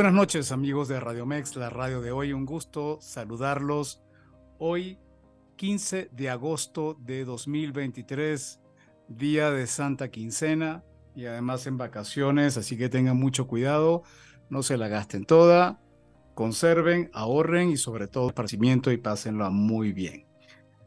Buenas noches amigos de Radio Mex, la radio de hoy. Un gusto saludarlos. Hoy 15 de agosto de 2023, día de Santa Quincena y además en vacaciones, así que tengan mucho cuidado, no se la gasten toda, conserven, ahorren y sobre todo esparcimiento y pásenlo muy bien.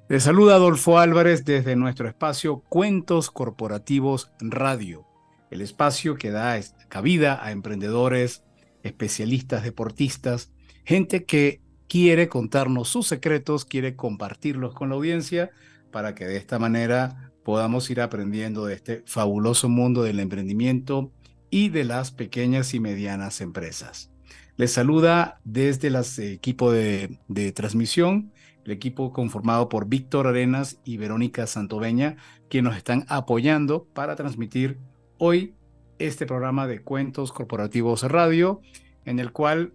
Les saluda Adolfo Álvarez desde nuestro espacio Cuentos Corporativos Radio, el espacio que da cabida a emprendedores, especialistas, deportistas, gente que quiere contarnos sus secretos, quiere compartirlos con la audiencia para que de esta manera podamos ir aprendiendo de este fabuloso mundo del emprendimiento y de las pequeñas y medianas empresas. Les saluda desde el equipo de, de transmisión, el equipo conformado por Víctor Arenas y Verónica Santoveña, quienes nos están apoyando para transmitir hoy este programa de Cuentos Corporativos Radio, en el cual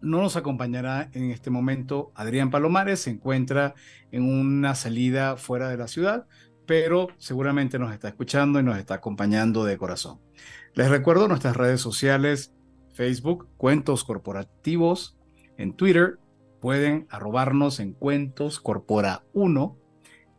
no nos acompañará en este momento Adrián Palomares, se encuentra en una salida fuera de la ciudad, pero seguramente nos está escuchando y nos está acompañando de corazón. Les recuerdo nuestras redes sociales, Facebook, Cuentos Corporativos, en Twitter, pueden arrobarnos en Cuentos Corpora 1,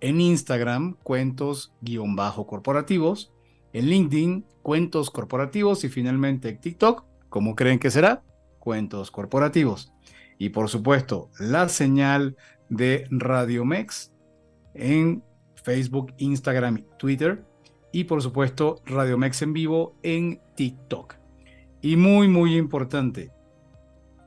en Instagram, Cuentos-corporativos, en LinkedIn, Cuentos Corporativos y finalmente en TikTok, ¿cómo creen que será? Cuentos Corporativos. Y por supuesto, la señal de Radio Mex en Facebook, Instagram Twitter. Y por supuesto, Radio Mex en vivo en TikTok. Y muy, muy importante,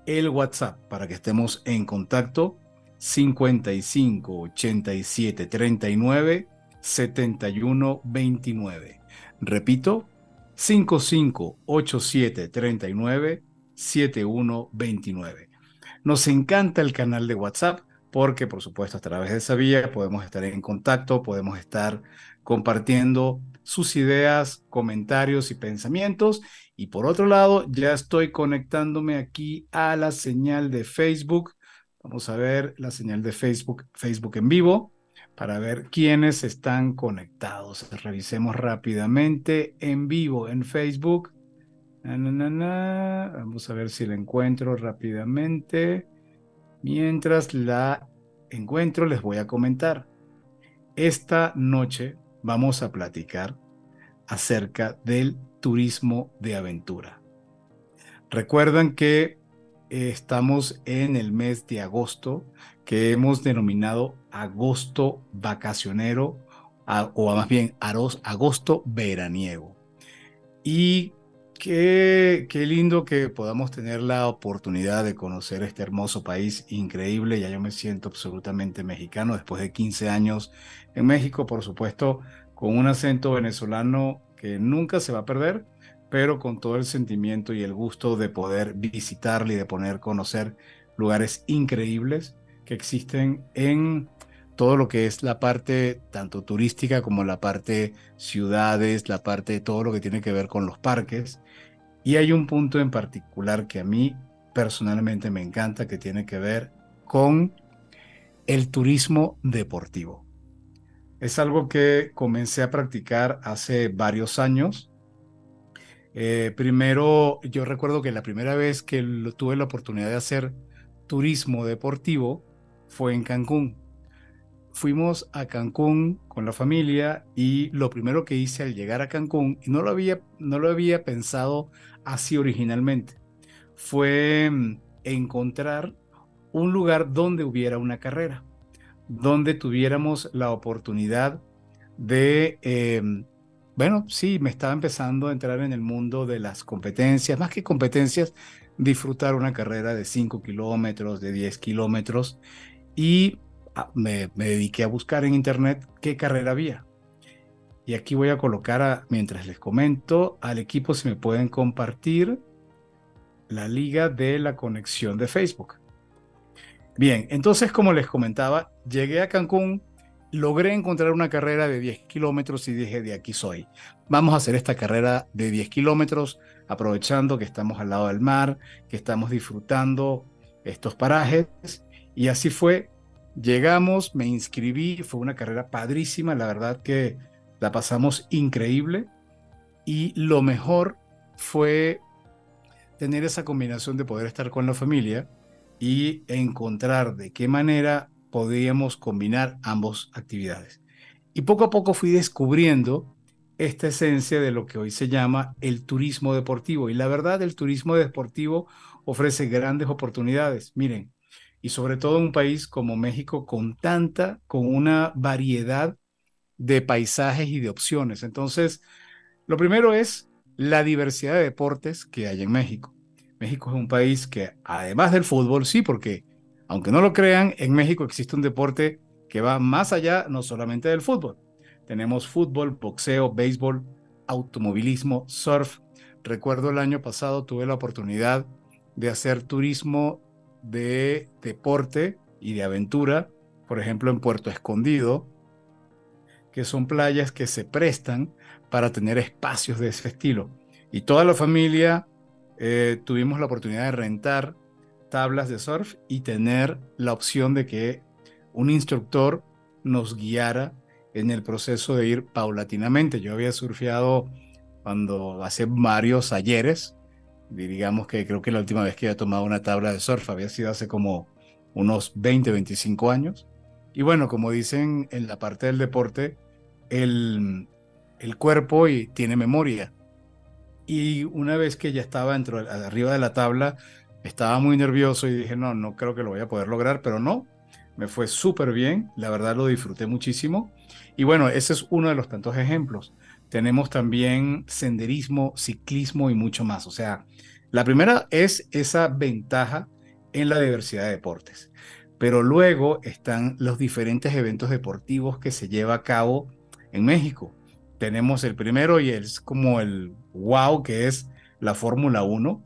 el WhatsApp para que estemos en contacto 55 87 39 71 29. Repito, 5587397129. Nos encanta el canal de WhatsApp porque, por supuesto, a través de esa vía podemos estar en contacto, podemos estar compartiendo sus ideas, comentarios y pensamientos. Y por otro lado, ya estoy conectándome aquí a la señal de Facebook. Vamos a ver la señal de Facebook, Facebook en vivo para ver quiénes están conectados. Revisemos rápidamente en vivo en Facebook. Vamos a ver si la encuentro rápidamente. Mientras la encuentro, les voy a comentar. Esta noche vamos a platicar acerca del turismo de aventura. Recuerdan que estamos en el mes de agosto que hemos denominado agosto vacacionero o más bien agosto veraniego. Y qué, qué lindo que podamos tener la oportunidad de conocer este hermoso país increíble. Ya yo me siento absolutamente mexicano después de 15 años en México, por supuesto, con un acento venezolano que nunca se va a perder pero con todo el sentimiento y el gusto de poder visitarle y de poder conocer lugares increíbles que existen en todo lo que es la parte tanto turística como la parte ciudades, la parte de todo lo que tiene que ver con los parques. Y hay un punto en particular que a mí personalmente me encanta que tiene que ver con el turismo deportivo. Es algo que comencé a practicar hace varios años eh, primero, yo recuerdo que la primera vez que tuve la oportunidad de hacer turismo deportivo fue en Cancún. fuimos a Cancún con la familia y lo primero que hice al llegar a Cancún, y no lo había, no lo había pensado así originalmente, fue mm, encontrar un lugar donde hubiera una carrera, donde tuviéramos la oportunidad de, em, bueno, sí, me estaba empezando a entrar en el mundo de las competencias, más que competencias, disfrutar una carrera de 5 kilómetros, de 10 kilómetros, y ah, me, dediqué a buscar en internet qué carrera había. Y aquí voy a colocar, mientras les comento, al equipo si me pueden compartir la liga de la conexión de Facebook. Bien, entonces como les comentaba, llegué a Cancún, logré encontrar una carrera de 10 kilómetros y dije, de aquí soy. Vamos a hacer esta carrera de 10 kilómetros, aprovechando que estamos al lado del mar, que estamos disfrutando estos parajes. Y así fue. Llegamos, me inscribí, fue una carrera padrísima, la verdad que la pasamos increíble. Y lo mejor fue tener esa combinación de poder estar con la familia y encontrar de qué manera podíamos combinar ambas actividades. Y poco a poco fui descubriendo esta esencia de lo que hoy se llama el turismo deportivo. Y la verdad, el turismo deportivo ofrece grandes oportunidades. Miren, y sobre todo un país como México con tanta, con una variedad de paisajes y de opciones. Entonces, lo primero es la diversidad de deportes que hay en México. México es un país que, además del fútbol, sí, porque, aunque no lo crean, en México existe un deporte que va más allá no solamente del fútbol. Tenemos fútbol, boxeo, béisbol, automovilismo, surf. Recuerdo el año pasado tuve la oportunidad de hacer turismo de deporte y de aventura, por ejemplo en Puerto Escondido, que son playas que se prestan para tener espacios de ese estilo. Y toda la familia eh, tuvimos la oportunidad de rentar tablas de surf y tener la opción de que un instructor nos guiara en el proceso de ir paulatinamente. Yo había surfeado cuando hace varios ayeres, digamos que creo que la última vez que había tomado una tabla de surf había sido hace como unos 20, 25 años. Y bueno, como dicen en la parte del deporte, el, el cuerpo y tiene memoria. Y una vez que ya estaba dentro, arriba de la tabla, estaba muy nervioso y dije, no, no creo que lo voy a poder lograr, pero no, me fue súper bien, la verdad lo disfruté muchísimo. Y bueno, ese es uno de los tantos ejemplos. Tenemos también senderismo, ciclismo y mucho más. O sea, la primera es esa ventaja en la diversidad de deportes. Pero luego están los diferentes eventos deportivos que se lleva a cabo en México tenemos el primero y es como el wow que es la Fórmula 1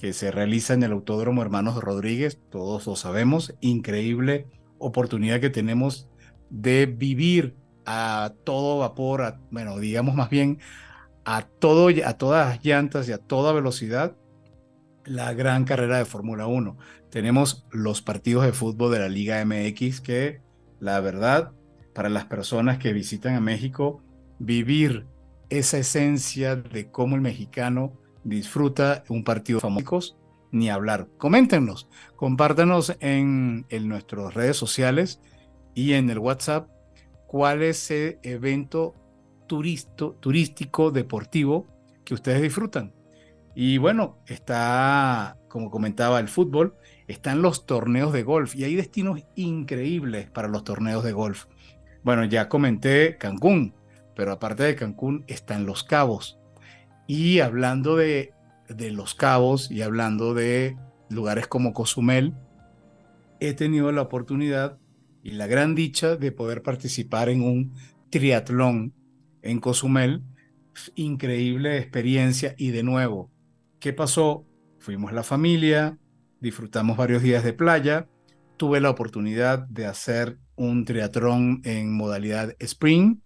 que se realiza en el Autódromo Hermanos Rodríguez, todos lo sabemos, increíble oportunidad que tenemos de vivir a todo vapor, bueno, digamos más bien a, todo, a todas llantas y a toda velocidad la gran carrera de Fórmula 1. Tenemos los partidos de fútbol de la Liga MX que la verdad para las personas que visitan a México vivir esa esencia de cómo el mexicano disfruta un partido famoso, ni hablar. Coméntenos, compártanos en, en nuestras redes sociales y en el WhatsApp cuál es el evento turisto, turístico deportivo que ustedes disfrutan. Y bueno, está, como comentaba, el fútbol, están los torneos de golf y hay destinos increíbles para los torneos de golf. Bueno, ya comenté Cancún, pero aparte de Cancún están Los Cabos. Y hablando de, de Los Cabos y hablando de lugares como Cozumel, he tenido la oportunidad y la gran dicha de poder participar en un triatlón en Cozumel. Increíble experiencia y de nuevo, ¿qué pasó? Fuimos la familia, disfrutamos varios días de playa, tuve la oportunidad de hacer un triatlón en modalidad sprint,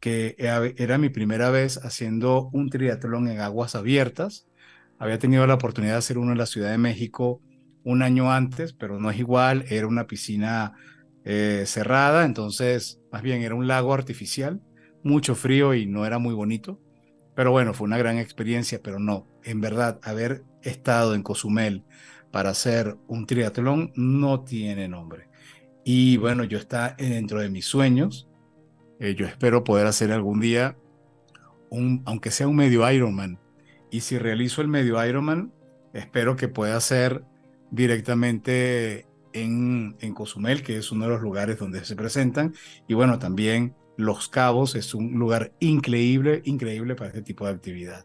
que era mi primera vez haciendo un triatlón en aguas abiertas. Había tenido la oportunidad de hacer uno en la Ciudad de México un año antes, pero no es igual, era una piscina eh, cerrada, entonces más bien era un lago artificial, mucho frío y no era muy bonito. Pero bueno, fue una gran experiencia, pero no, en verdad, haber estado en Cozumel para hacer un triatlón no tiene nombre. Y bueno, yo está dentro de mis sueños. Eh, yo espero poder hacer algún día, un, aunque sea un medio Ironman. Y si realizo el medio Ironman, espero que pueda ser directamente en, en Cozumel, que es uno de los lugares donde se presentan. Y bueno, también Los Cabos es un lugar increíble, increíble para este tipo de actividad.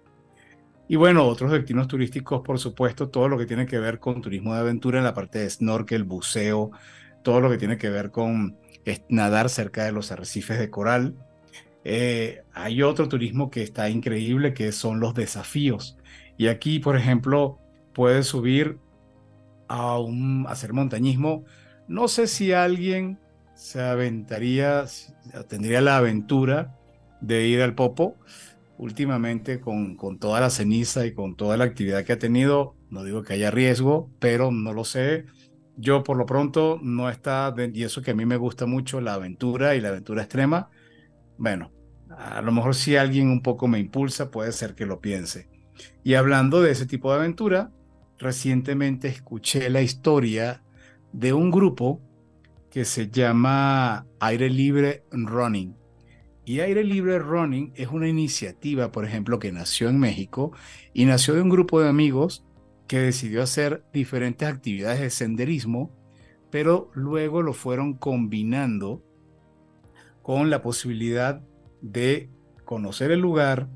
Y bueno, otros destinos turísticos, por supuesto, todo lo que tiene que ver con turismo de aventura en la parte de snorkel, buceo, todo lo que tiene que ver con nadar cerca de los arrecifes de coral. Eh, hay otro turismo que está increíble, que son los desafíos. Y aquí, por ejemplo, puedes subir a, hacer montañismo. No sé si alguien se aventaría, tendría la aventura de ir al Popo últimamente con, con toda la ceniza y con toda la actividad que ha tenido, no digo que haya riesgo, pero no lo sé. Yo por lo pronto no está, y eso que a mí me gusta mucho, la aventura y la aventura extrema, bueno, a lo mejor si alguien un poco me impulsa, puede ser que lo piense. Y hablando de ese tipo de aventura, recientemente escuché la historia de un grupo que se llama Aire Libre Running. Y Aire Libre Running es una iniciativa, por ejemplo, que nació en México y nació de un grupo de amigos que decidió hacer diferentes actividades de senderismo, pero luego lo fueron combinando con la posibilidad de conocer el lugar,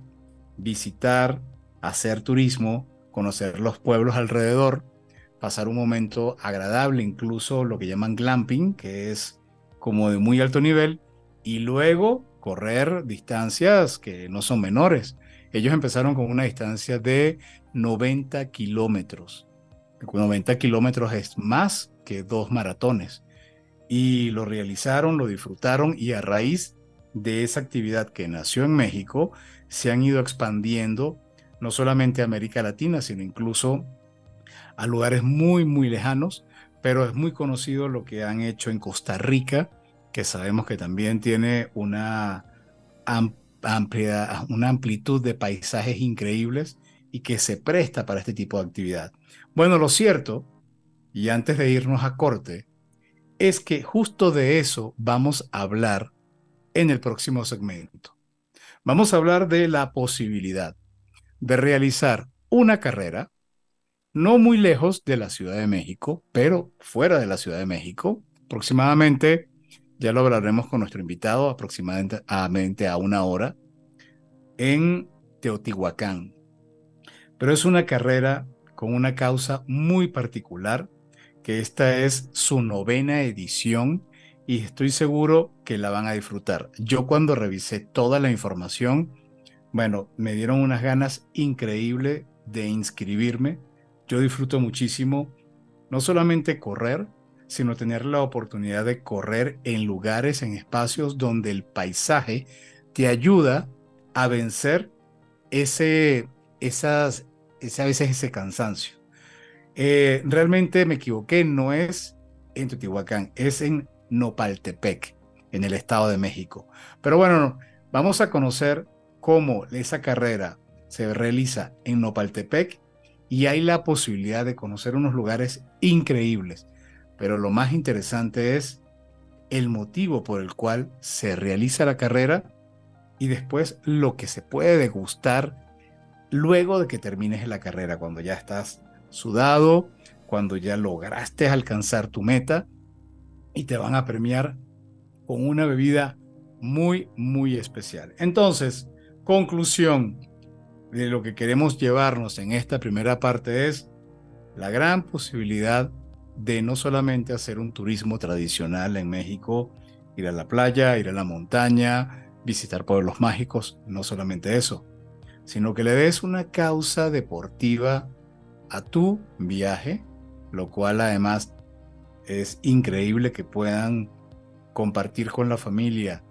visitar, hacer turismo, conocer los pueblos alrededor, pasar un momento agradable, incluso lo que llaman glamping, que es como de muy alto nivel, y luego correr distancias que no son menores. Ellos empezaron con una distancia de 90 kilómetros. 90 kilómetros es más que dos maratones. Y lo realizaron, lo disfrutaron y a raíz de esa actividad que nació en México, se han ido expandiendo no solamente a América Latina, sino incluso a lugares muy, muy lejanos, pero es muy conocido lo que han hecho en Costa Rica, que sabemos que también tiene una amplia, una amplitud de paisajes increíbles y que se presta para este tipo de actividad. Bueno, lo cierto, y antes de irnos a corte, es que justo de eso vamos a hablar en el próximo segmento. Vamos a hablar de la posibilidad de realizar una carrera no muy lejos de la Ciudad de México, pero fuera de la Ciudad de México, aproximadamente ya lo hablaremos con nuestro invitado aproximadamente a una hora en Teotihuacán. Pero es una carrera con una causa muy particular, que esta es su novena edición y estoy seguro que la van a disfrutar. Yo cuando revisé toda la información, bueno, me dieron unas ganas increíbles de inscribirme. Yo disfruto muchísimo no solamente correr, sino tener la oportunidad de correr en lugares, en espacios donde el paisaje te ayuda a vencer ese, esas, ese, a veces ese cansancio. Eh, realmente me equivoqué, no es en Teotihuacán, es en Nopaltepec, en el Estado de México. Pero bueno, vamos a conocer cómo esa carrera se realiza en Nopaltepec y hay la posibilidad de conocer unos lugares increíbles. Pero lo más interesante es el motivo por el cual se realiza la carrera y después lo que se puede degustar luego de que termines la carrera, cuando ya estás sudado, cuando ya lograste alcanzar tu meta y te van a premiar con una bebida muy, muy especial. Entonces, conclusión de lo que queremos llevarnos en esta primera parte es la gran posibilidad de no solamente hacer un turismo tradicional en México, ir a la playa, ir a la montaña, visitar pueblos mágicos, no solamente eso, sino que le des una causa deportiva a tu viaje, lo cual además es increíble que puedan compartir con la familia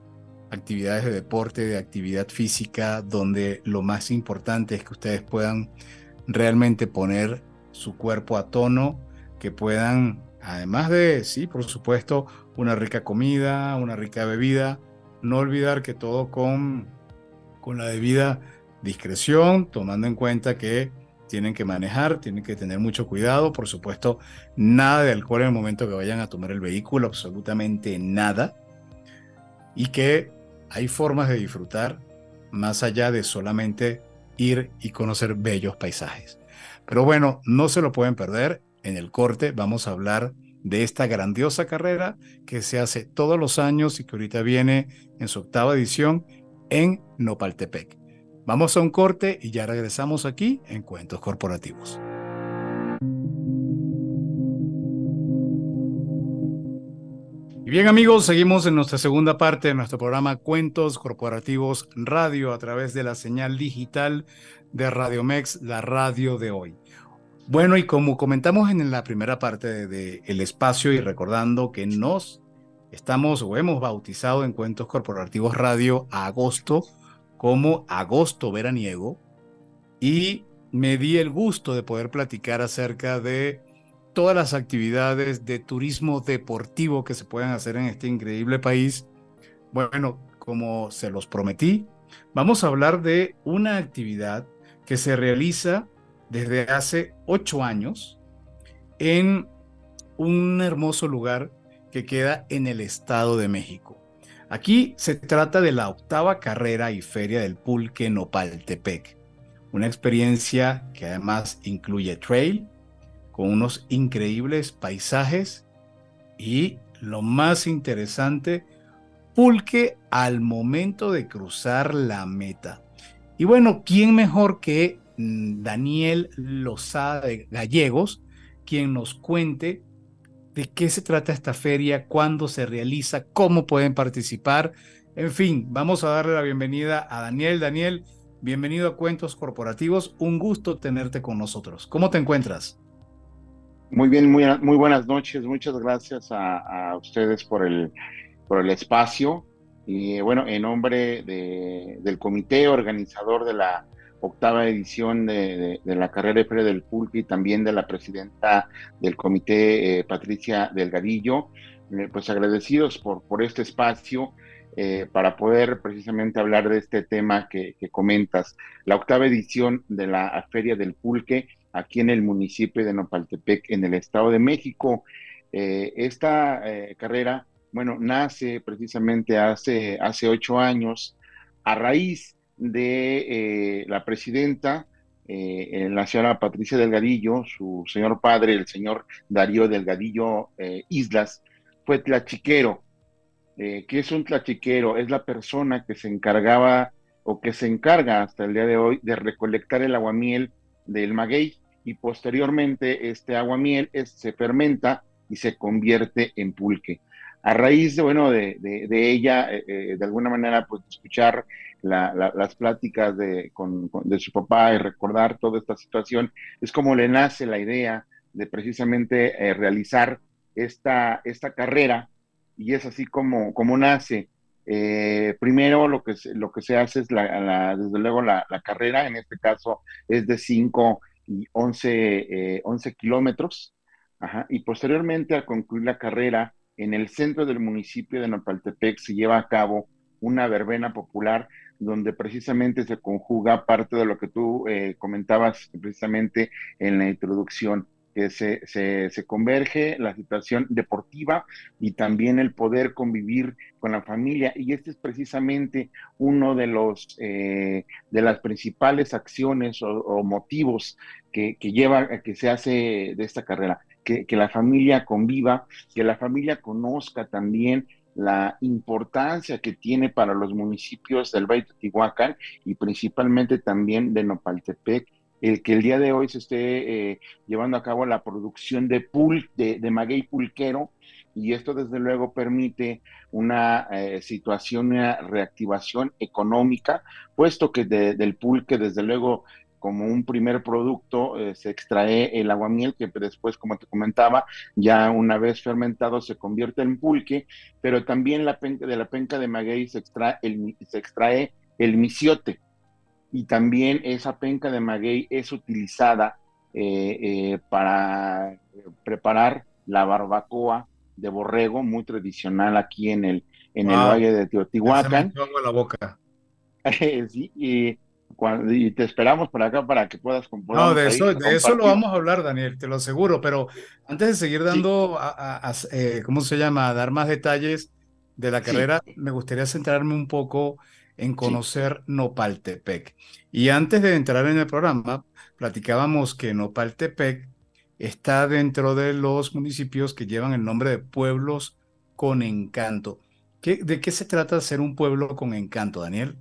actividades de deporte, de actividad física, donde lo más importante es que ustedes puedan realmente poner su cuerpo a tono que puedan, además de, sí, por supuesto, una rica comida, una rica bebida, no olvidar que todo con, con la debida discreción, tomando en cuenta que tienen que manejar, tienen que tener mucho cuidado, por supuesto, nada de alcohol en el momento que vayan a tomar el vehículo, absolutamente nada, y que hay formas de disfrutar más allá de solamente ir y conocer bellos paisajes. Pero bueno, no se lo pueden perder. En el corte vamos a hablar de esta grandiosa carrera que se hace todos los años y que ahorita viene en su octava edición en Nopaltepec. Vamos a un corte y ya regresamos aquí en Cuentos Corporativos. Y bien amigos, seguimos en nuestra segunda parte de nuestro programa Cuentos Corporativos Radio a través de la señal digital de Radio Mex, la radio de hoy. Bueno, y como comentamos en la primera parte del espacio y recordando que nos estamos o hemos bautizado en Cuentos Corporativos Radio agosto como agosto veraniego y me di el gusto de poder platicar acerca de todas las actividades de turismo deportivo que se pueden hacer en este increíble país. Bueno, como se los prometí, vamos a hablar de una actividad que se realiza desde hace ocho años en un hermoso lugar que queda en el Estado de México. Aquí se trata de la octava carrera y feria del pulque Nopaltepec, una experiencia que además incluye trail, con unos increíbles paisajes y lo más interesante, pulque al momento de cruzar la meta. Y bueno, ¿quién mejor que mm, Daniel Lozada de Gallegos, quien nos cuente de qué se trata esta feria, cuándo se realiza, cómo pueden participar? En fin, vamos a darle la bienvenida a Daniel. Daniel, bienvenido a Cuentos Corporativos. Un gusto tenerte con nosotros. ¿Cómo te encuentras? Muy bien, muy, muy buenas noches. Muchas gracias a, ustedes por el, por el espacio. Y bueno, en nombre de, del comité organizador de la octava edición de, la carrera de Feria del Pulque y también de la presidenta del comité, eh, Patricia Delgadillo, eh, pues agradecidos por, por este espacio. Eh, para poder precisamente hablar de este tema que, que, comentas. La octava edición de la Feria del Pulque aquí en el municipio de Nopaltepec, en el Estado de México. Eh, esta eh, carrera, bueno, nace precisamente hace, ocho años a raíz de eh, la presidenta, la señora Patricia Delgadillo, su señor padre, el señor Darío Delgadillo Islas, fue tlachiquero. ¿Qué es un tlachiquero? Es la persona que se encargaba o que se encarga hasta el día de hoy de recolectar el aguamiel del maguey y posteriormente este agua miel se fermenta y se convierte en pulque. A raíz de, bueno, de, de, ella, eh, eh, de alguna manera, pues escuchar las pláticas de, con, de su papá y recordar toda esta situación, es como le nace la idea de precisamente eh, realizar esta, esta carrera y es así como, como nace. Primero lo que, lo que se hace es, la, desde luego, la, carrera, en este caso es de cinco y 11, 11 eh, kilómetros. y posteriormente, al concluir la carrera, en el centro del municipio de Nopaltepec se lleva a cabo una verbena popular donde precisamente se conjuga parte de lo que tú eh, comentabas precisamente en la introducción, que se, se, converge la situación deportiva y también el poder convivir con la familia. Y este es precisamente uno de los eh, de las principales acciones o, motivos que, que, lleva que se hace de esta carrera. Que, que la familia conviva, que la familia conozca también la importancia que tiene para los municipios del Valle de y principalmente también de Nopaltepec el que el día de hoy se esté eh, llevando a cabo la producción de pul, de, maguey pulquero, y esto desde luego permite una eh, situación, una reactivación económica, puesto que del pulque desde luego como un primer producto eh, se extrae el aguamiel que después, como te comentaba, ya una vez fermentado se convierte en pulque, pero también la de la penca de maguey se extrae el, se extrae el misiote, y también esa penca de maguey es utilizada eh, eh, para preparar la barbacoa de borrego, muy tradicional aquí en el, en el Valle de Teotihuacán. Se la boca. sí, y, y te esperamos por acá para que puedas No, de eso, de eso lo vamos a hablar, Daniel, te lo aseguro, pero antes de seguir dando, eh, ¿cómo se llama?, a dar más detalles de la carrera, me gustaría centrarme un poco en conocer Nopaltepec. Y antes de entrar en el programa, platicábamos que Nopaltepec está dentro de los municipios que llevan el nombre de pueblos con encanto. ¿De qué se trata ser un pueblo con encanto, Daniel?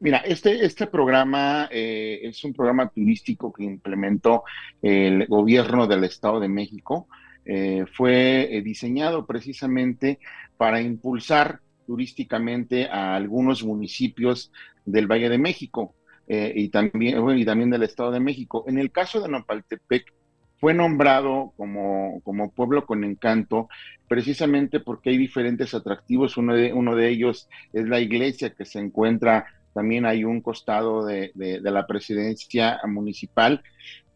Mira, este, este programa eh, es un programa turístico que implementó el gobierno del Estado de México. Eh, fue eh, diseñado precisamente para impulsar turísticamente a algunos municipios del Valle de México y, también, y también del Estado de México. En el caso de Nopaltepec, fue nombrado como, como, pueblo con encanto precisamente porque hay diferentes atractivos. Uno de, uno de ellos es la iglesia que se encuentra también hay un costado de, la presidencia municipal,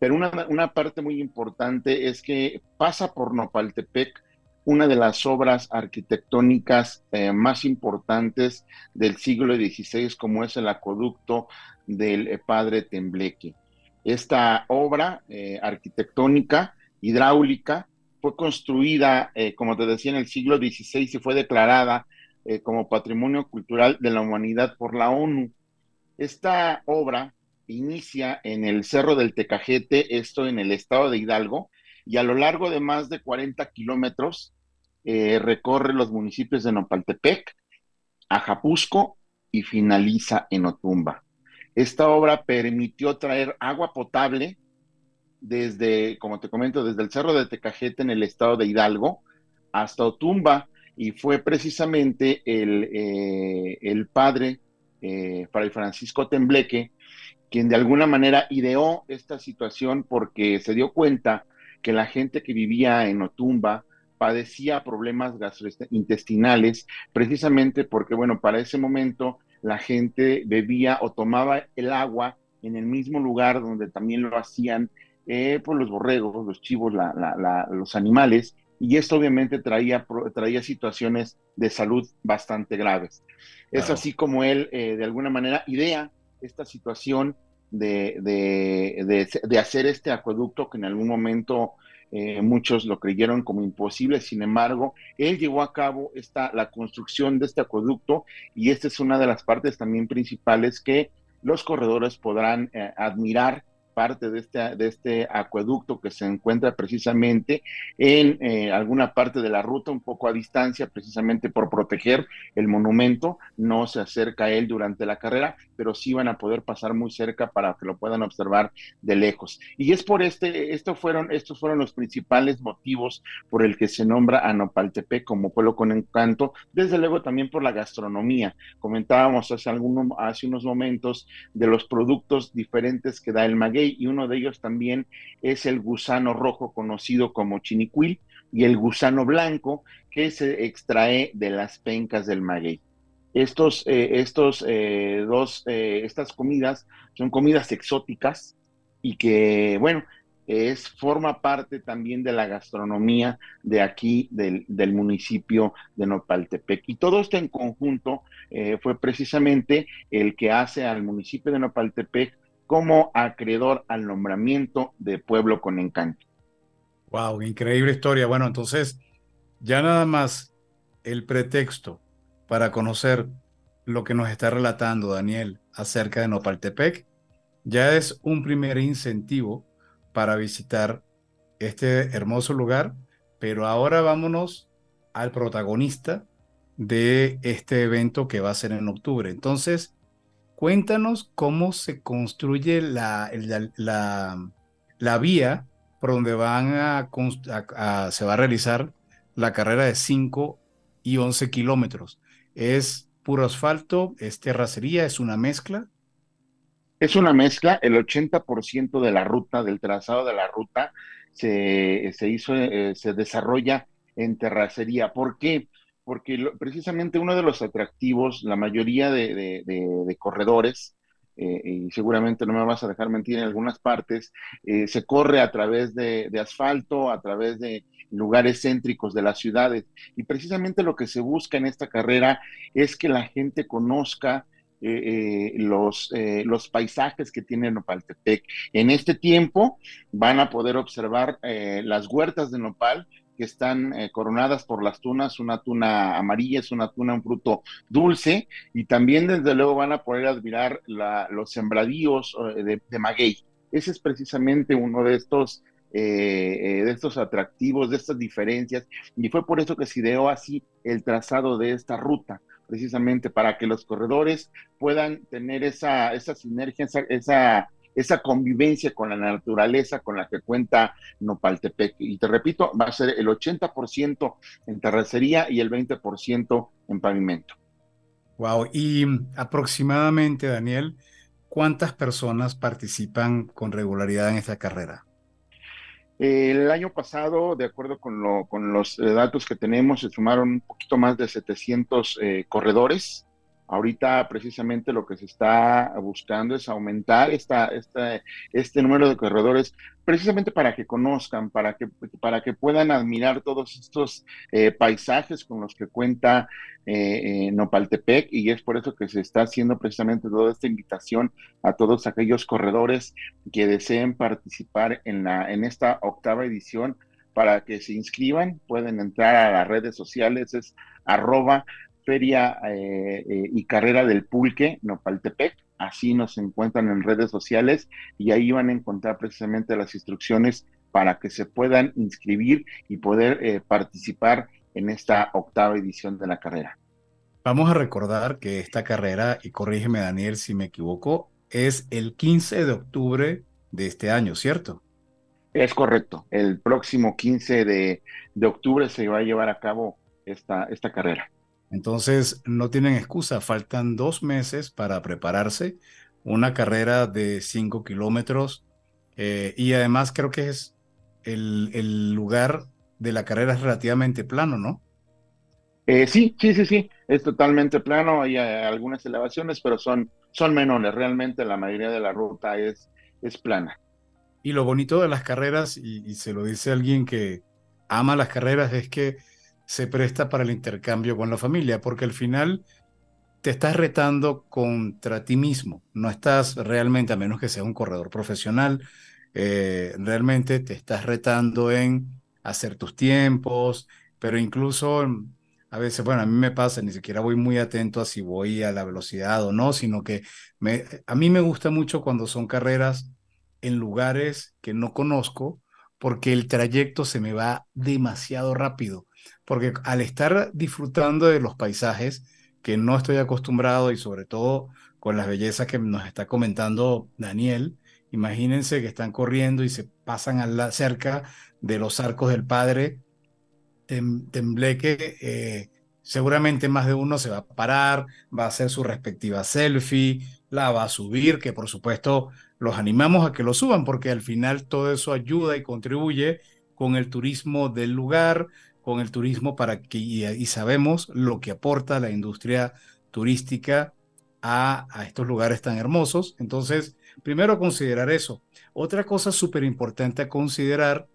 pero una, parte muy importante es que pasa por Nopaltepec una de las obras arquitectónicas eh, más importantes del siglo XVI, como es el acueducto del eh, padre Tembleque. Esta obra eh, arquitectónica hidráulica fue construida, como te decía, en el siglo XVI y fue declarada como Patrimonio Cultural de la Humanidad por la ONU. Esta obra inicia en el Cerro del Tecajete, esto en el estado de Hidalgo, y a lo largo de más de 40 kilómetros eh, recorre los municipios de Nopaltepec, Ajapusco y finaliza en Otumba. Esta obra permitió traer agua potable desde, como te comento, desde el Cerro del Tecajete en el estado de Hidalgo hasta Otumba, y fue precisamente el, eh, el padre, eh, Fray Francisco Tembleque, quien de alguna manera ideó esta situación porque se dio cuenta que la gente que vivía en Otumba padecía problemas gastrointestinales, precisamente porque, bueno, para ese momento la gente bebía o tomaba el agua en el mismo lugar donde también lo hacían eh, pues los borregos, los chivos, los animales, y esto obviamente traía, traía situaciones de salud bastante graves. Es así como él, eh, de alguna manera, idea esta situación de, de, hacer este acueducto que en algún momento eh, muchos lo creyeron como imposible, sin embargo, él llevó a cabo esta, la construcción de este acueducto y esta es una de las partes también principales que los corredores podrán eh, admirar parte de este, de este acueducto que se encuentra precisamente en eh, alguna parte de la ruta, un poco a distancia, precisamente por proteger el monumento. No se acerca a él durante la carrera, pero sí van a poder pasar muy cerca para que lo puedan observar de lejos. Y es por este, estos fueron, estos fueron los principales motivos por el que se nombra a Nopaltepec como pueblo con encanto, desde luego también por la gastronomía. Comentábamos hace, algunos, hace unos momentos de los productos diferentes que da el maguey y uno de ellos también es el gusano rojo conocido como chinicuil y el gusano blanco que se extrae de las pencas del maguey. Estos, eh, estos eh, dos, eh, estas comidas son comidas exóticas y que, bueno, es, forma parte también de la gastronomía de aquí, del, del municipio de Nopaltepec. Y todo esto en conjunto fue precisamente el que hace al municipio de Nopaltepec como acreedor al nombramiento de pueblo con encanto. Wow, increíble historia. Bueno, entonces, ya nada más el pretexto para conocer lo que nos está relatando Daniel acerca de Nopaltepec, ya es un primer incentivo para visitar este hermoso lugar, pero ahora vámonos al protagonista de este evento que va a ser en octubre. Entonces, Cuéntanos cómo se construye la, la, vía por donde van a, se va a realizar la carrera de 5 y 11 kilómetros. ¿Es puro asfalto? ¿Es terracería? ¿Es una mezcla? Es una mezcla. El 80% de la ruta, del trazado de la ruta, se, hizo, eh, se desarrolla en terracería. ¿Por qué? porque precisamente uno de los atractivos, la mayoría de, corredores, eh, y seguramente no me vas a dejar mentir en algunas partes, eh, se corre a través de, asfalto, a través de lugares céntricos de las ciudades. Y precisamente lo que se busca en esta carrera es que la gente conozca los, los paisajes que tiene Nopaltepec. En este tiempo van a poder observar las huertas de nopal que están coronadas por las tunas, una tuna amarilla es una tuna, un fruto dulce, y también desde luego van a poder admirar los sembradíos de, de maguey. Ese es precisamente uno de estos eh, eh, de estos atractivos, de estas diferencias, y fue por eso que se ideó así el trazado de esta ruta, precisamente para que los corredores puedan tener esa, esa sinergia, esa, esa, convivencia con la naturaleza con la que cuenta Nopaltepec. Y te repito, va a ser el 80% en terracería y el 20% en pavimento. Wow, y aproximadamente, Daniel, ¿cuántas personas participan con regularidad en esta carrera? El año pasado, de acuerdo con, los eh, datos que tenemos, se sumaron un poquito más de 700 eh, corredores. Ahorita precisamente lo que se está buscando es aumentar este número de corredores precisamente para que conozcan, para que, para que puedan admirar todos estos eh, paisajes con los que cuenta eh, Nopaltepec y es por eso que se está haciendo precisamente toda esta invitación a todos aquellos corredores que deseen participar en, la, en esta octava edición. Para que se inscriban, pueden entrar a las redes sociales, es arroba feria eh, eh, y carrera del pulque Nopaltepec. Así nos encuentran en redes sociales y ahí van a encontrar precisamente las instrucciones para que se puedan inscribir y poder eh, participar en esta octava edición de la carrera. Vamos a recordar que esta carrera, y corrígeme Daniel si me equivoco, es el 15 de octubre de este año, ¿cierto? Es correcto. El próximo 15 de, de octubre se va a llevar a cabo esta, esta carrera. Entonces, no tienen excusa, faltan dos meses para prepararse, una carrera de cinco kilómetros eh, y además creo que es el, lugar de la carrera es relativamente plano, ¿no? Eh, sí, sí, sí, sí, es totalmente plano, hay eh, algunas elevaciones, pero son, son menores, realmente la mayoría de la ruta es, es plana. Y lo bonito de las carreras, y se lo dice alguien que ama las carreras, es que se presta para el intercambio con la familia, porque al final te estás retando contra ti mismo, no estás realmente, a menos que sea un corredor profesional, eh, realmente te estás retando en hacer tus tiempos, pero incluso a veces, bueno, a mí me pasa, ni siquiera voy muy atento a si voy a la velocidad o no, sino que a mí me gusta mucho cuando son carreras en lugares que no conozco, porque el trayecto se me va demasiado rápido porque al estar disfrutando de los paisajes que no estoy acostumbrado y sobre todo con las bellezas que nos está comentando Daniel, imagínense que están corriendo y se pasan a la, cerca de los arcos del padre Tembleque, eh, seguramente más de uno se va a parar, va a hacer su respectiva selfie, la va a subir, que por supuesto los animamos a que lo suban porque al final todo eso ayuda y contribuye con el turismo del lugar, con el turismo para que, y, sabemos lo que aporta la industria turística a, a estos lugares tan hermosos. Entonces, primero considerar eso. Otra cosa súper importante a considerar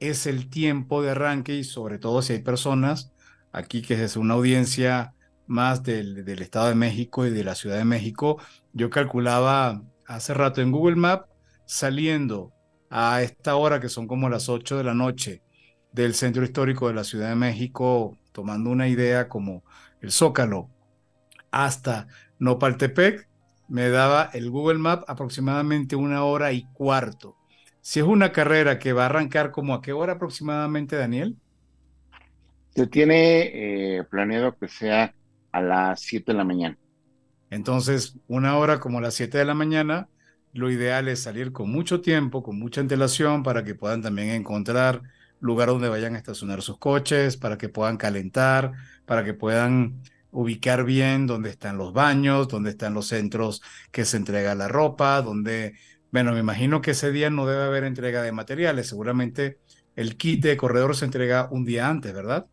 es el tiempo de arranque y sobre todo si hay personas aquí que es una audiencia más del, del, Estado de México y de la Ciudad de México. Yo calculaba hace rato en Google Maps saliendo a esta hora que son como las 8 de la noche del centro histórico de la Ciudad de México, tomando una idea como el Zócalo hasta Nopaltepec, me daba el Google Map aproximadamente una hora y cuarto. Si es una carrera que va a arrancar como a qué hora aproximadamente, Daniel? Se tiene eh, planeado que sea a las 7 de la mañana. Entonces, una hora como a las 7 de la mañana, lo ideal es salir con mucho tiempo, con mucha antelación, para que puedan también encontrar lugar donde vayan a estacionar sus coches, para que puedan calentar, para que puedan ubicar bien dónde están los baños, dónde están los centros que se entrega la ropa, donde, bueno, me imagino que ese día no debe haber entrega de materiales, seguramente el kit de corredor se entrega un día antes, ¿verdad?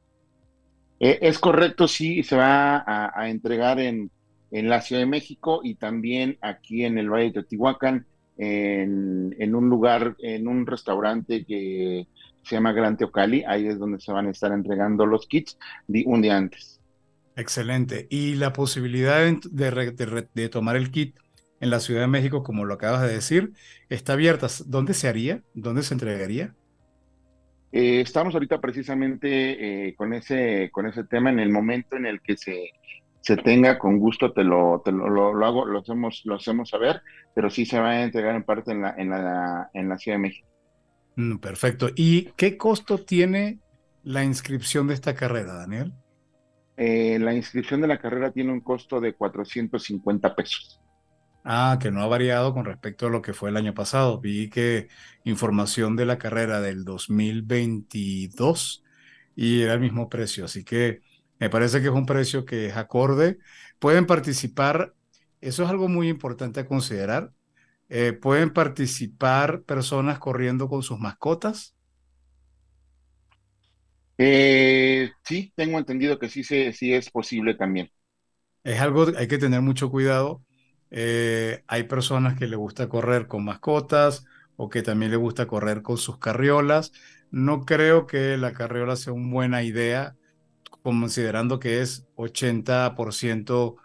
Eh, es correcto, sí, se va a, entregar en, en, la Ciudad de México y también aquí en el Valle de Teotihuacán, en, en un lugar, en un restaurante que se llama Gran Teocali, ahí es donde se van a estar entregando los kits un día antes. Excelente. Y la posibilidad de, tomar el kit en la Ciudad de México, como lo acabas de decir, está abierta. ¿Dónde se haría? ¿Dónde se entregaría? Eh, estamos ahorita precisamente eh, con, ese, con ese tema en el momento en el que se, se tenga, con gusto te lo, te lo, lo, hago, lo hacemos, lo hacemos saber, pero sí se va a entregar en parte en la, en la, en la Ciudad de México. Mm, perfecto. ¿Y qué costo tiene la inscripción de esta carrera, Daniel? Eh, la inscripción de la carrera tiene un costo de 450 pesos. Ah, que no ha variado con respecto a lo que fue el año pasado. Vi que información de la carrera del 2022 y era el mismo precio, así que me parece que es un precio que es acorde. Pueden participar, eso es algo muy importante a considerar. Eh, pueden participar personas corriendo con sus mascotas. Eh, sí, tengo entendido que sí, sí es posible también. Es algo, hay que tener mucho cuidado. Eh, hay personas que le gusta correr con mascotas o que también le gusta correr con sus carriolas. No creo que la carriola sea una buena idea considerando que es 80%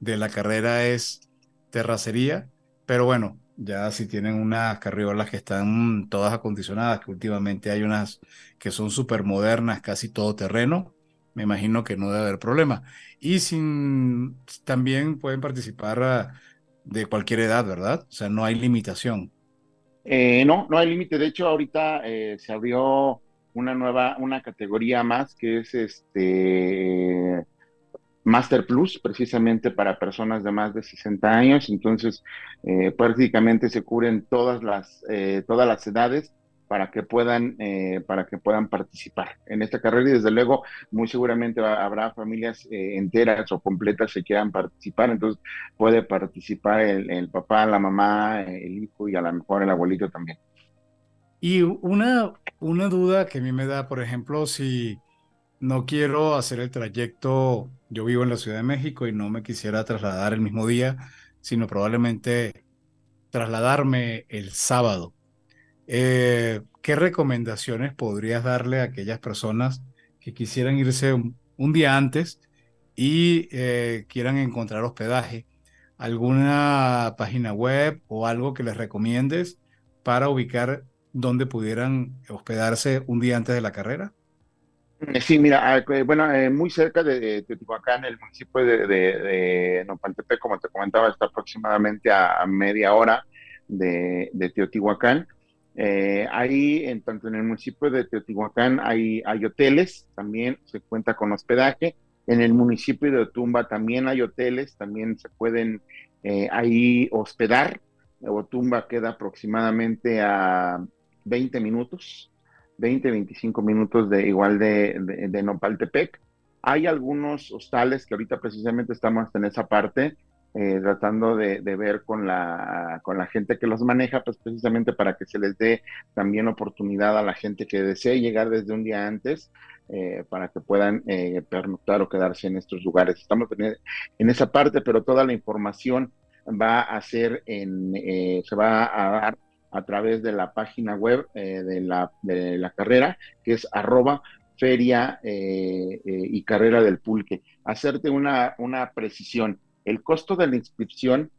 de la carrera es terracería, pero bueno, ya si tienen unas carriolas que están todas acondicionadas, que últimamente hay unas que son súper modernas, casi todo terreno, me imagino que no debe haber problema. Y sin, también pueden participar ah, de cualquier edad, ¿verdad? O sea, no hay limitación. Eh, no, no hay límite. De hecho, ahorita eh, se abrió una nueva, una categoría más que es este Master Plus, precisamente para personas de más de 60 años. Entonces, eh, prácticamente se cubren todas las, eh, todas las edades para que puedan eh, para que puedan participar en esta carrera. Y desde luego muy seguramente habrá familias enteras o completas que quieran participar. Entonces puede participar el, el, papá la mamá el hijo y a lo mejor el abuelito también. Y una, una duda que a mí me da, por ejemplo, si no quiero hacer el trayecto, yo vivo en la Ciudad de México y no me quisiera trasladar el mismo día, sino probablemente trasladarme el sábado. Eh, ¿Qué recomendaciones podrías darle a aquellas personas que quisieran irse un, día antes y eh, quieran encontrar hospedaje? ¿Alguna página web o algo que les recomiendes para ubicar donde pudieran hospedarse un día antes de la carrera? Eh, sí, mira, ah, bueno, eh, muy cerca de Teotihuacán, el municipio de, de, Nopaltepec, como te comentaba, está aproximadamente a, media hora de, Teotihuacán. Eh, ahí, en tanto en el municipio de Teotihuacán, hay, hay hoteles, también se cuenta con hospedaje. En el municipio de Otumba también hay hoteles, también se pueden ahí hospedar. Otumba queda aproximadamente a 20 minutos, 20, 25 minutos de igual de, de, Nopaltepec. Hay algunos hostales que ahorita precisamente estamos en esa parte, eh, tratando de, ver con la, con la gente que los maneja, pues precisamente para que se les dé también oportunidad a la gente que desee llegar desde un día antes, eh, para que puedan eh, pernoctar o quedarse en estos lugares. Estamos en, en, esa parte, pero toda la información va a ser en, se va a dar a través de la página web eh, de, la, de, la, carrera, que es arroba feria eh, eh, y carrera del pulque. Hacerte una, una precisión. El costo de la inscripción,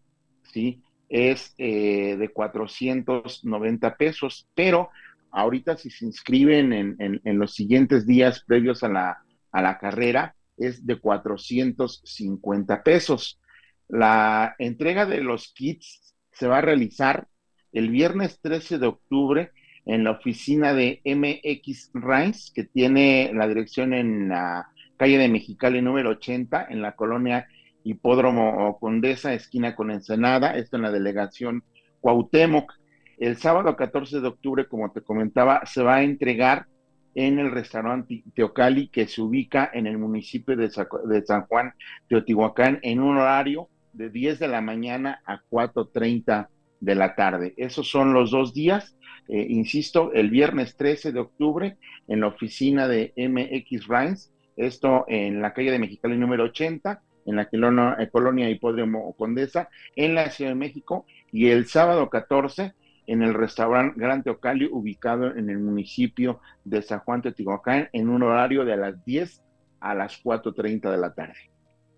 ¿sí? Es de 490 pesos, pero ahorita si se inscriben en, en, en, los siguientes días previos a la, a la carrera, es de 450 pesos. La entrega de los kits se va a realizar el viernes 13 de octubre en la oficina de MX Rice, que tiene la dirección en la calle de Mexicali número 80, en la colonia Hipódromo Condesa, esquina con Ensenada, esto en la delegación Cuauhtémoc. El sábado 14 de octubre, como te comentaba, se va a entregar en el restaurante Teocali, que se ubica en el municipio de, San Juan Teotihuacán, en un horario de 10 de la mañana a 4.30 de la tarde. Esos son los dos días. Eh, insisto, el viernes 13 de octubre en la oficina de MX Rines, esto en la calle de Mexicali número 80, en la colonia, eh, colonia Hipódromo Condesa, en la Ciudad de México, y el sábado 14 en el restaurante Gran Teocali, ubicado en el municipio de San Juan Teotihuacán, en un horario de las 10 a las 4.30 de la tarde.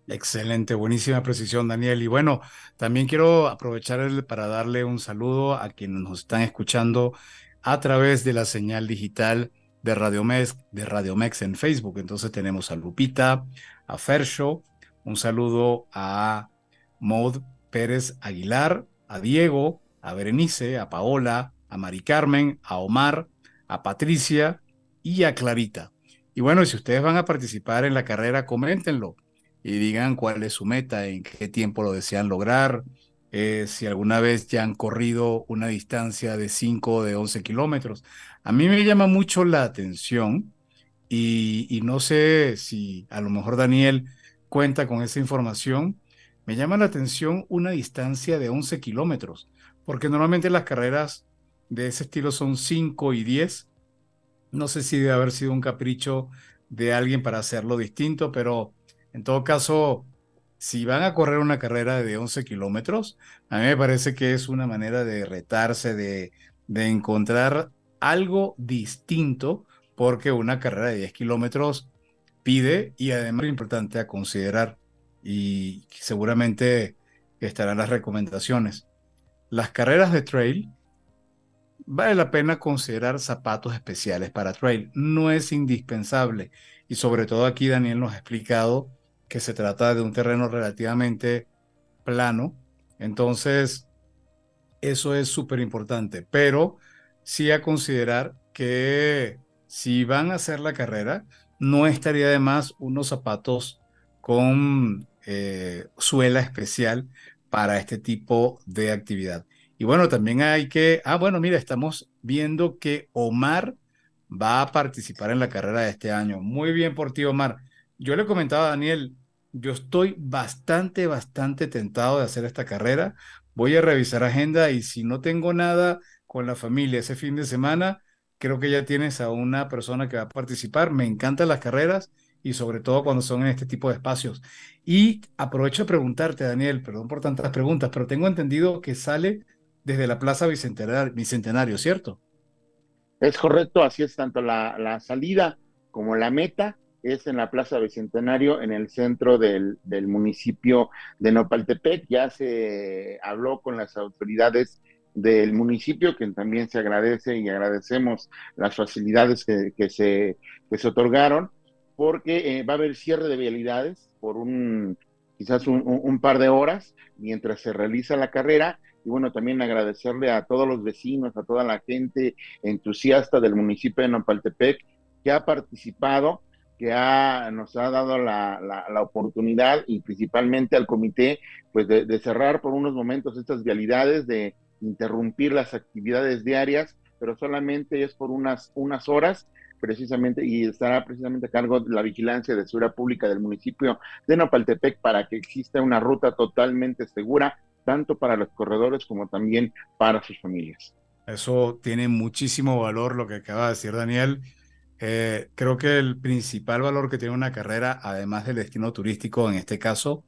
Excelente, buenísima precisión, Daniel. Y bueno, también quiero aprovechar para darle un saludo a quienes nos están escuchando a través de la señal digital de Radio Mex, de Radio Mex en Facebook. Entonces tenemos a Lupita, a Fersho, un saludo a Maud Pérez Aguilar, a Diego, a Berenice, a Paola, a Mari Carmen, a Omar, a Patricia y a Clarita. Y bueno, si ustedes van a participar en la carrera, coméntenlo y digan cuál es su meta, en qué tiempo lo desean lograr, eh, si alguna vez ya han corrido una distancia de 5 o de 11 kilómetros. A mí me llama mucho la atención y, y, no sé si a lo mejor Daniel cuenta con esa información. Me llama la atención una distancia de 11 kilómetros, porque normalmente las carreras de ese estilo son 5 y 10. No sé si debe haber sido un capricho de alguien para hacerlo distinto, pero en todo caso, si van a correr una carrera de 11 kilómetros, a mí me parece que es una manera de retarse, de, de encontrar algo distinto, porque una carrera de 10 kilómetros pide y además es importante a considerar y seguramente estarán las recomendaciones. Las carreras de trail, vale la pena considerar zapatos especiales para trail. No es indispensable. Y sobre todo aquí Daniel nos ha explicado que se trata de un terreno relativamente plano. Entonces, eso es súper importante. Pero sí a considerar que si van a hacer la carrera, no estaría de más unos zapatos con eh, suela especial para este tipo de actividad. Y bueno, también hay que, ah, bueno, mira, estamos viendo que Omar va a participar en la carrera de este año. Muy bien por ti, Omar. Yo le comentaba a Daniel, yo estoy bastante, bastante tentado de hacer esta carrera. Voy a revisar agenda y si no tengo nada con la familia ese fin de semana, creo que ya tienes a una persona que va a participar. Me encantan las carreras y sobre todo cuando son en este tipo de espacios. Y aprovecho de preguntarte, Daniel, perdón por tantas preguntas, pero tengo entendido que sale desde la Plaza Bicentenario, Bicentenario ¿cierto? Es correcto, así es tanto la salida como la meta es en la Plaza Bicentenario, en el centro del, del, municipio de Nopaltepec. Ya se habló con las autoridades del municipio, que también se agradece y agradecemos las facilidades que, que se, que se otorgaron, porque eh, va a haber cierre de vialidades por un quizás un, un, par de horas mientras se realiza la carrera. Y bueno, también agradecerle a todos los vecinos, a toda la gente entusiasta del municipio de Nopaltepec que ha participado que ha, nos ha dado la, oportunidad y principalmente al comité, pues de, cerrar por unos momentos estas vialidades, de interrumpir las actividades diarias, pero solamente es por unas, unas horas precisamente y estará precisamente a cargo de la vigilancia de seguridad pública del municipio de Nopaltepec para que exista una ruta totalmente segura, tanto para los corredores como también para sus familias. Eso tiene muchísimo valor lo que acaba de decir Daniel eh, creo que el principal valor que tiene una carrera, además del destino turístico en este caso,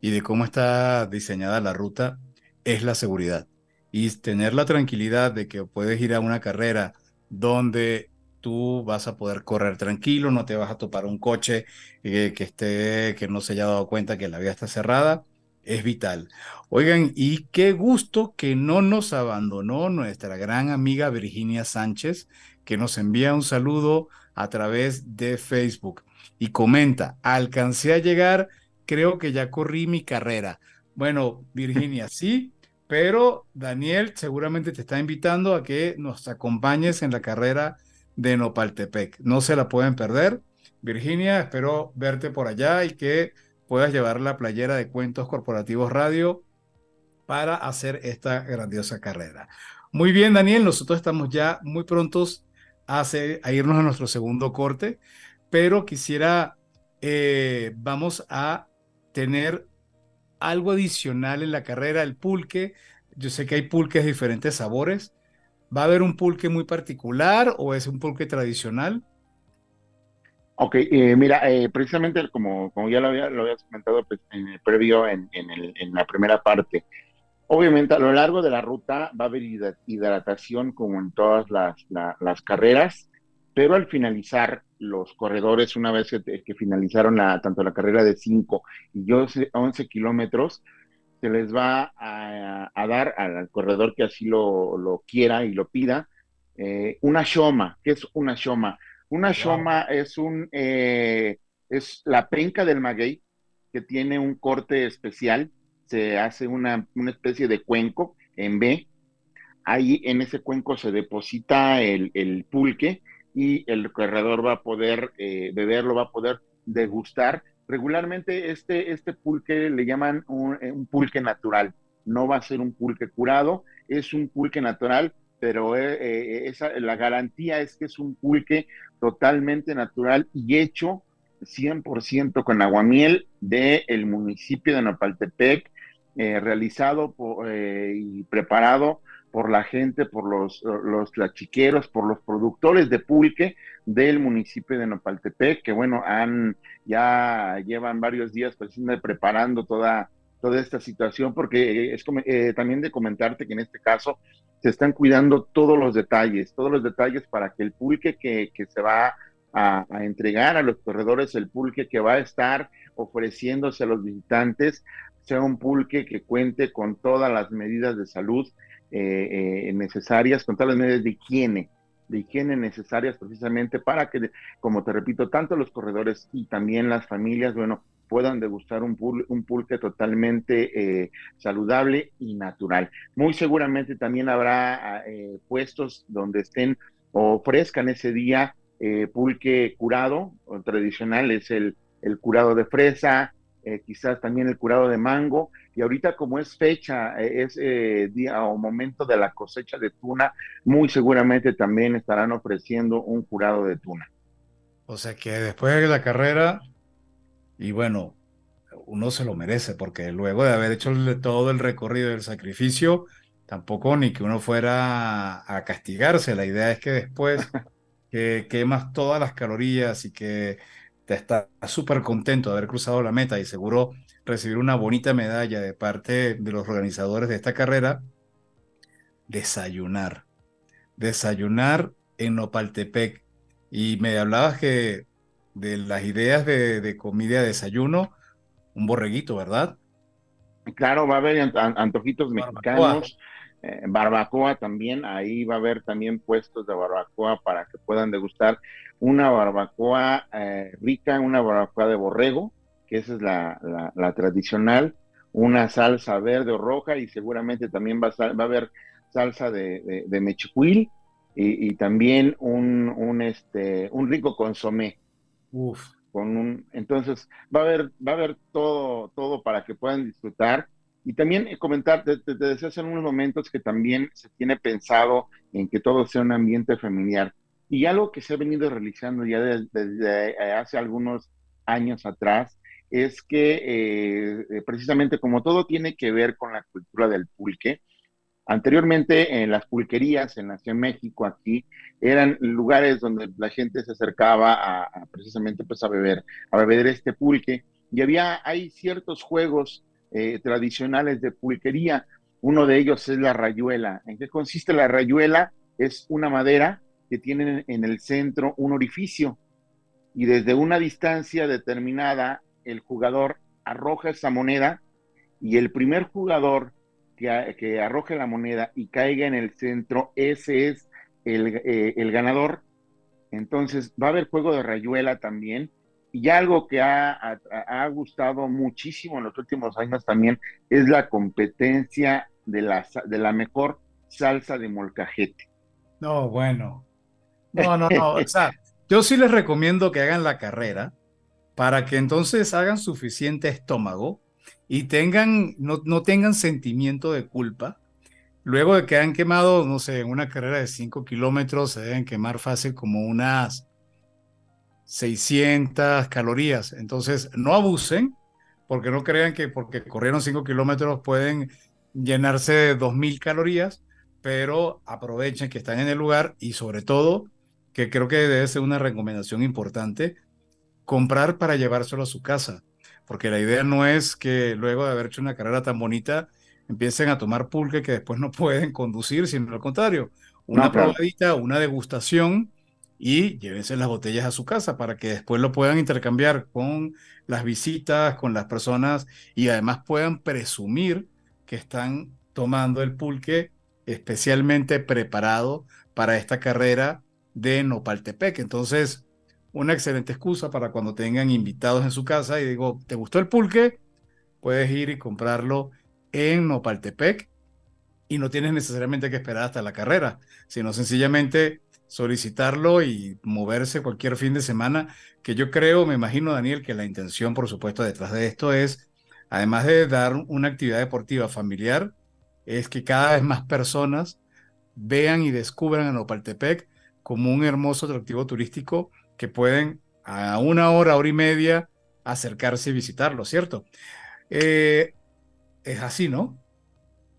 y de cómo está diseñada la ruta, es la seguridad. Y tener la tranquilidad de que puedes ir a una carrera donde tú vas a poder correr tranquilo, no te vas a topar un coche eh, que esté, que no se haya dado cuenta que la vía está cerrada, es vital. Oigan, y qué gusto que no nos abandonó nuestra gran amiga Virginia Sánchez, que nos envía un saludo a través de Facebook y comenta, alcancé a llegar, creo que ya corrí mi carrera. Bueno, Virginia, sí, pero Daniel seguramente te está invitando a que nos acompañes en la carrera de Nopaltepec. No se la pueden perder. Virginia, espero verte por allá y que puedas llevar la playera de Cuentos Corporativos Radio para hacer esta grandiosa carrera. Muy bien, Daniel, nosotros estamos ya muy prontos a, irnos a nuestro segundo corte, pero quisiera, eh, vamos a tener algo adicional en la carrera, el pulque. Yo sé que hay pulques de diferentes sabores. ¿Va a haber un pulque muy particular o es un pulque tradicional? Ok, eh, mira, eh, precisamente como, como ya lo, había, lo habías comentado pues, en el previo, en, en, la primera parte, obviamente a lo largo de la ruta va a haber hidratación como en todas las, las carreras. pero al finalizar los corredores, una vez que, finalizaron la, tanto la carrera de 5 y 11 kilómetros, se les va a, dar al, corredor que así lo, quiera y lo pida, eh, una shoma. ¿Qué es una shoma? Una shoma es un eh, es la penca del maguey que tiene un corte especial, se hace una, especie de cuenco en B. Ahí en ese cuenco se deposita el, pulque y el corredor va a poder eh, beberlo, va a poder degustar. Regularmente este, este pulque le llaman un, eh, pulque natural, no va a ser un pulque curado, es un pulque natural, pero eh, esa, la garantía es que es un pulque totalmente natural y hecho 100% con aguamiel del municipio de Nopaltepec, eh, realizado eh, y preparado por la gente, por los, los por los productores de pulque del municipio de Nopaltepec, que bueno, han, ya llevan varios días preparando toda, toda esta situación, porque es eh, también de comentarte que en este caso se están cuidando todos los detalles, todos los detalles para que el pulque que, que se va a, entregar a los corredores el pulque que va a estar ofreciéndose a los visitantes sea un pulque que cuente con todas las medidas de salud eh, eh, necesarias, con todas las medidas de higiene, de higiene necesarias precisamente para que, como te repito, tanto los corredores y también las familias, bueno, puedan degustar un, un pulque totalmente eh, saludable y natural. Muy seguramente también habrá puestos donde estén o ofrezcan ese día eh, pulque curado, o tradicional es el, el curado de fresa, eh, quizás también el curado de mango, y ahorita como es fecha, eh, es día o momento de la cosecha de tuna, muy seguramente también estarán ofreciendo un curado de tuna. O sea que después de la carrera, y bueno, uno se lo merece, porque luego de haber hecho todo el recorrido del sacrificio, tampoco ni que uno fuera a castigarse, la idea es que después que quemas todas las calorías y que te estás súper contento de haber cruzado la meta y seguro recibir una bonita medalla de parte de los organizadores de esta carrera, desayunar. Desayunar en Nopaltepec. Y me hablabas que de las ideas de, comida de desayuno, un borreguito, ¿verdad? Claro, va a haber antojitos mexicanos. Eh, barbacoa también, ahí va a haber también puestos de barbacoa para que puedan degustar una barbacoa eh, rica, una barbacoa de borrego, que esa es la, tradicional, una salsa verde o roja y seguramente también va a, va a haber salsa de, de, mechicuil y, también un, un, este, un rico consomé. Uf. Con un, entonces va a haber, va a haber todo, todo para que puedan disfrutar y también eh, comentar, te, decía hace unos momentos que también se tiene pensado en que todo sea un ambiente familiar. Y algo que se ha venido realizando ya desde, eh, hace algunos años atrás es que eh, precisamente como todo tiene que ver con la cultura del pulque, anteriormente en las pulquerías en la Ciudad de México aquí eran lugares donde la gente se acercaba a, precisamente pues a beber, a beber este pulque y había, hay ciertos juegos eh, tradicionales de pulquería. Uno de ellos es la rayuela. ¿En qué consiste la rayuela? Es una madera que tiene en el centro un orificio y desde una distancia determinada el jugador arroja esa moneda y el primer jugador que, que arroje la moneda y caiga en el centro, ese es el, eh, el ganador. Entonces va a haber juego de rayuela también y algo que ha, gustado muchísimo en los últimos años también es la competencia de la, de la mejor salsa de molcajete. No, bueno. No, no, no. o sea, yo sí les recomiendo que hagan la carrera para que entonces hagan suficiente estómago y tengan, no, no tengan sentimiento de culpa. Luego de que han quemado, no sé, en una carrera de 5 kilómetros, se deben quemar fácil como unas 600 calorías. Entonces, no abusen, porque no crean que porque corrieron 5 kilómetros pueden llenarse de 2.000 calorías, pero aprovechen que están en el lugar y sobre todo, que creo que debe ser una recomendación importante, comprar para llevárselo a su casa, porque la idea no es que luego de haber hecho una carrera tan bonita, empiecen a tomar pulque que después no pueden conducir, sino al contrario, una probadita, una degustación y llévense las botellas a su casa para que después lo puedan intercambiar con las visitas, con las personas y además puedan presumir que están tomando el pulque especialmente preparado para esta carrera de Nopaltepec. Entonces, una excelente excusa para cuando tengan invitados en su casa y digo, ¿te gustó el pulque? Puedes ir y comprarlo en Nopaltepec y no tienes necesariamente que esperar hasta la carrera, sino sencillamente solicitarlo y moverse cualquier fin de semana, que yo creo, me imagino, Daniel, que la intención, por supuesto, detrás de esto es, además de dar una actividad deportiva familiar, es que cada vez más personas vean y descubran a Nopaltepec como un hermoso atractivo turístico que pueden a una hora, hora y media acercarse y visitarlo, ¿cierto? Eh, es así, ¿no?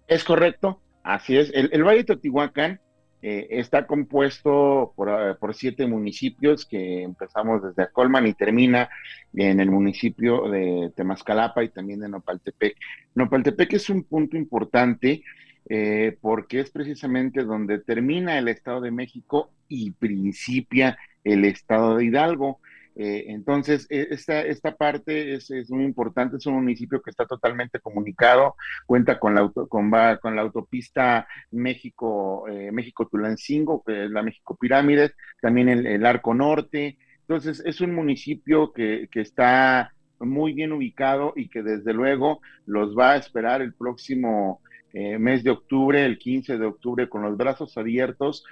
Es correcto, así es. El, Valle de Teotihuacán eh, está compuesto por, por, siete municipios que empezamos desde Colman y termina en el municipio de Temascalapa y también de Nopaltepec. Nopaltepec es un punto importante eh, porque es precisamente donde termina el Estado de México y principia el Estado de Hidalgo. Eh, entonces, e, esta, esta parte es, muy importante, es un municipio que está totalmente comunicado, cuenta con la, auto, con, con la autopista México, eh, México-Tulancingo, que es la México Pirámides, también el, Arco Norte. Entonces, es un municipio que, que está muy bien ubicado y que desde luego los va a esperar el próximo eh, mes de octubre, el 15 de octubre, con los brazos abiertos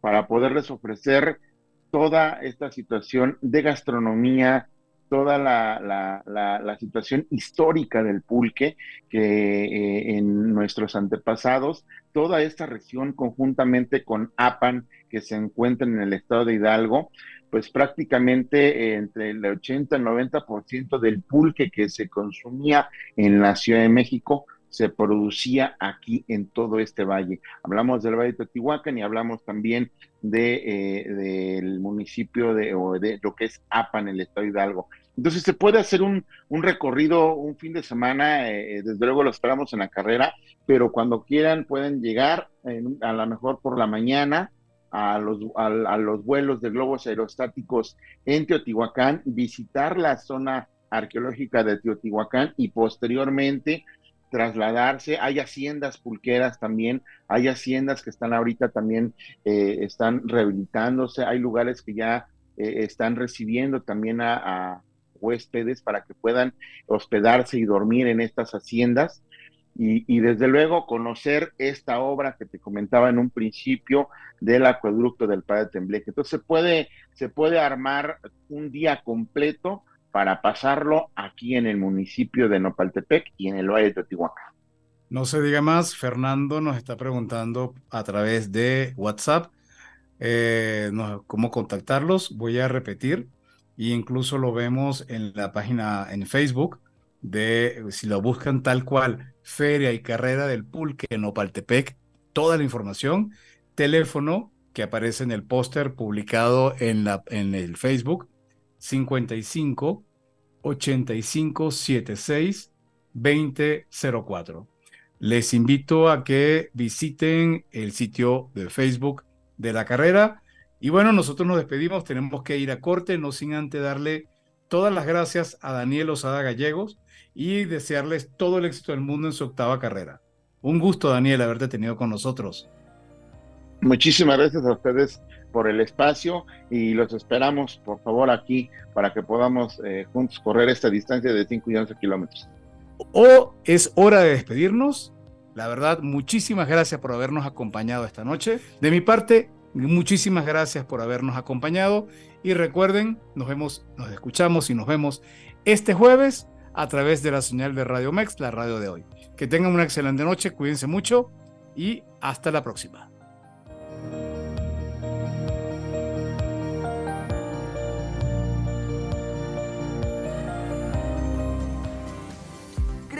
para poderles ofrecer toda esta situación de gastronomía, toda la, situación histórica del pulque que eh, en nuestros antepasados, toda esta región conjuntamente con APAN que se encuentra en el estado de Hidalgo, pues prácticamente entre el 80 y el 90% del pulque que se consumía en la Ciudad de México se producía aquí en todo este valle. Hablamos del Valle de Teotihuacán y hablamos también de, eh, del municipio de, o de lo que es APA en el estado Hidalgo. Entonces se puede hacer un, un recorrido un fin de semana, eh, desde luego lo esperamos en la carrera, pero cuando quieran pueden llegar a lo mejor por la mañana a los, a los vuelos de globos aerostáticos en Teotihuacán, visitar la zona arqueológica de Teotihuacán y posteriormente trasladarse. Hay haciendas pulqueras también, hay haciendas que están ahorita también, eh, están rehabilitándose, hay lugares que ya eh, están recibiendo también a, huéspedes para que puedan hospedarse y dormir en estas haciendas. Y, desde luego conocer esta obra que te comentaba en un principio del acueducto del Padre Tembleque. Entonces se puede, se puede armar un día completo para pasarlo aquí en el municipio de Nopaltepec y en el Valle de Teotihuacán. No se diga más, Fernando nos está preguntando a través de WhatsApp eh, cómo contactarlos. Voy a repetir, e incluso lo vemos en la página en Facebook de, si lo buscan tal cual, Feria y Carrera del Pulque en toda la información, teléfono que aparece en el póster publicado en, la, en el Facebook 55 85 76 2004. Les invito a que visiten el sitio de Facebook de la carrera. Y bueno, nosotros nos despedimos, tenemos que ir a corte, no sin antes darle todas las gracias a Daniel Osada Gallegos y desearles todo el éxito del mundo en su octava carrera. Un gusto, Daniel, haberte tenido con nosotros. Muchísimas gracias a ustedes por el espacio y los esperamos, por favor, aquí para que podamos eh, juntos correr esta distancia de 5 y 11 kilómetros. O es hora de despedirnos. La verdad, muchísimas gracias por habernos acompañado esta noche. De mi parte, muchísimas gracias por habernos acompañado y recuerden, nos vemos, nos escuchamos y nos vemos este jueves a través de la señal de Radio Mex, la radio de hoy. Que tengan una excelente noche, cuídense mucho y hasta la próxima.